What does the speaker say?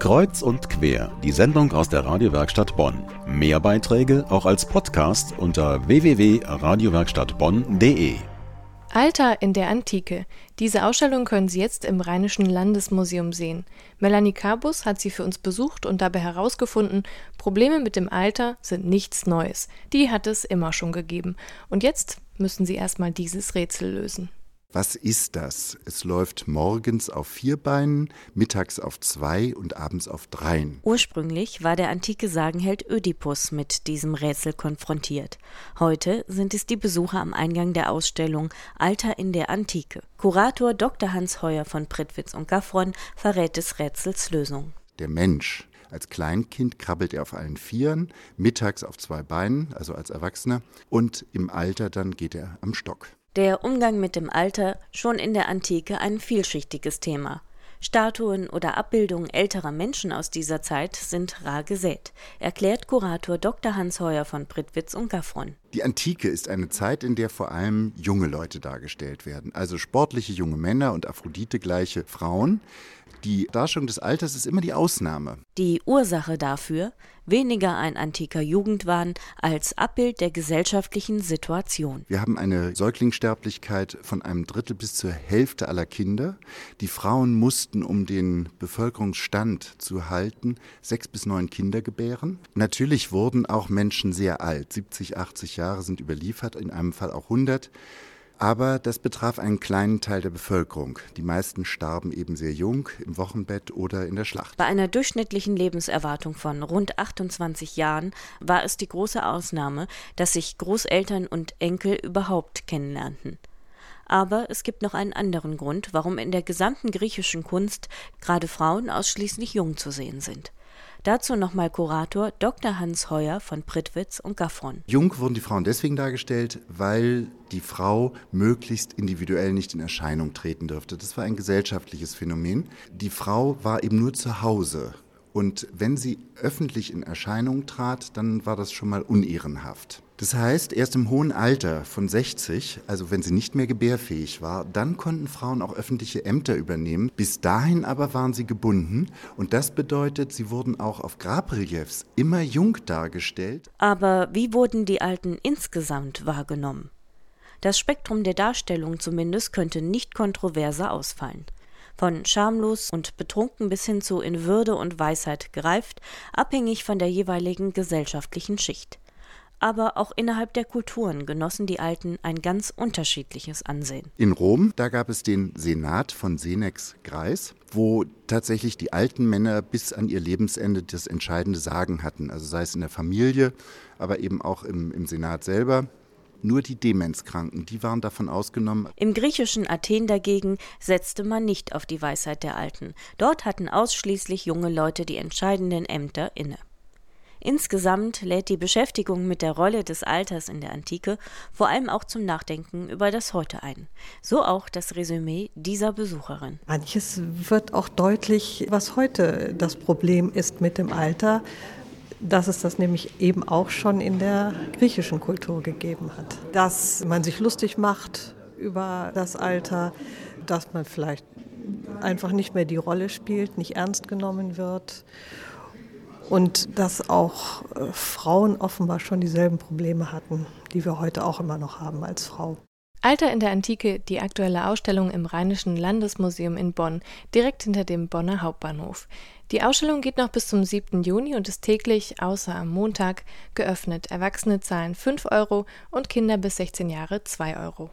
Kreuz und quer, die Sendung aus der Radiowerkstatt Bonn. Mehr Beiträge auch als Podcast unter www.radiowerkstattbonn.de. Alter in der Antike. Diese Ausstellung können Sie jetzt im Rheinischen Landesmuseum sehen. Melanie Carbus hat sie für uns besucht und dabei herausgefunden, Probleme mit dem Alter sind nichts Neues. Die hat es immer schon gegeben. Und jetzt müssen Sie erstmal dieses Rätsel lösen. Was ist das? Es läuft morgens auf vier Beinen, mittags auf zwei und abends auf dreien. Ursprünglich war der antike Sagenheld Ödipus mit diesem Rätsel konfrontiert. Heute sind es die Besucher am Eingang der Ausstellung Alter in der Antike. Kurator Dr. Hans Heuer von Prittwitz und Gaffron verrät des Rätsels Lösung. Der Mensch. Als Kleinkind krabbelt er auf allen Vieren, mittags auf zwei Beinen, also als Erwachsener, und im Alter dann geht er am Stock. Der Umgang mit dem Alter schon in der Antike ein vielschichtiges Thema. Statuen oder Abbildungen älterer Menschen aus dieser Zeit sind rar gesät, erklärt Kurator Dr. Hans Heuer von Prittwitz und Gaffron. Die Antike ist eine Zeit, in der vor allem junge Leute dargestellt werden, also sportliche junge Männer und Aphrodite gleiche Frauen. Die Darstellung des Alters ist immer die Ausnahme. Die Ursache dafür weniger ein antiker Jugendwahn als Abbild der gesellschaftlichen Situation. Wir haben eine Säuglingssterblichkeit von einem Drittel bis zur Hälfte aller Kinder. Die Frauen mussten, um den Bevölkerungsstand zu halten, sechs bis neun Kinder gebären. Natürlich wurden auch Menschen sehr alt. 70, 80 Jahre sind überliefert, in einem Fall auch 100. Aber das betraf einen kleinen Teil der Bevölkerung. Die meisten starben eben sehr jung, im Wochenbett oder in der Schlacht. Bei einer durchschnittlichen Lebenserwartung von rund 28 Jahren war es die große Ausnahme, dass sich Großeltern und Enkel überhaupt kennenlernten. Aber es gibt noch einen anderen Grund, warum in der gesamten griechischen Kunst gerade Frauen ausschließlich jung zu sehen sind. Dazu nochmal Kurator Dr. Hans Heuer von Prittwitz und Gaffron. Jung wurden die Frauen deswegen dargestellt, weil die Frau möglichst individuell nicht in Erscheinung treten dürfte. Das war ein gesellschaftliches Phänomen. Die Frau war eben nur zu Hause. Und wenn sie öffentlich in Erscheinung trat, dann war das schon mal unehrenhaft. Das heißt, erst im hohen Alter von 60, also wenn sie nicht mehr gebärfähig war, dann konnten Frauen auch öffentliche Ämter übernehmen. Bis dahin aber waren sie gebunden und das bedeutet, sie wurden auch auf Grabreliefs immer jung dargestellt. Aber wie wurden die Alten insgesamt wahrgenommen? Das Spektrum der Darstellung zumindest könnte nicht kontroverser ausfallen von schamlos und betrunken bis hin zu in Würde und Weisheit gereift, abhängig von der jeweiligen gesellschaftlichen Schicht aber auch innerhalb der Kulturen genossen die Alten ein ganz unterschiedliches Ansehen. In Rom, da gab es den Senat von Senex Greis, wo tatsächlich die alten Männer bis an ihr Lebensende das entscheidende Sagen hatten, also sei es in der Familie, aber eben auch im, im Senat selber. Nur die Demenzkranken, die waren davon ausgenommen. Im griechischen Athen dagegen setzte man nicht auf die Weisheit der Alten. Dort hatten ausschließlich junge Leute die entscheidenden Ämter inne. Insgesamt lädt die Beschäftigung mit der Rolle des Alters in der Antike vor allem auch zum Nachdenken über das Heute ein. So auch das Resümee dieser Besucherin. Manches wird auch deutlich, was heute das Problem ist mit dem Alter dass es das nämlich eben auch schon in der griechischen Kultur gegeben hat. Dass man sich lustig macht über das Alter, dass man vielleicht einfach nicht mehr die Rolle spielt, nicht ernst genommen wird und dass auch äh, Frauen offenbar schon dieselben Probleme hatten, die wir heute auch immer noch haben als Frau. Alter in der Antike, die aktuelle Ausstellung im Rheinischen Landesmuseum in Bonn, direkt hinter dem Bonner Hauptbahnhof. Die Ausstellung geht noch bis zum 7. Juni und ist täglich, außer am Montag, geöffnet. Erwachsene zahlen 5 Euro und Kinder bis 16 Jahre 2 Euro.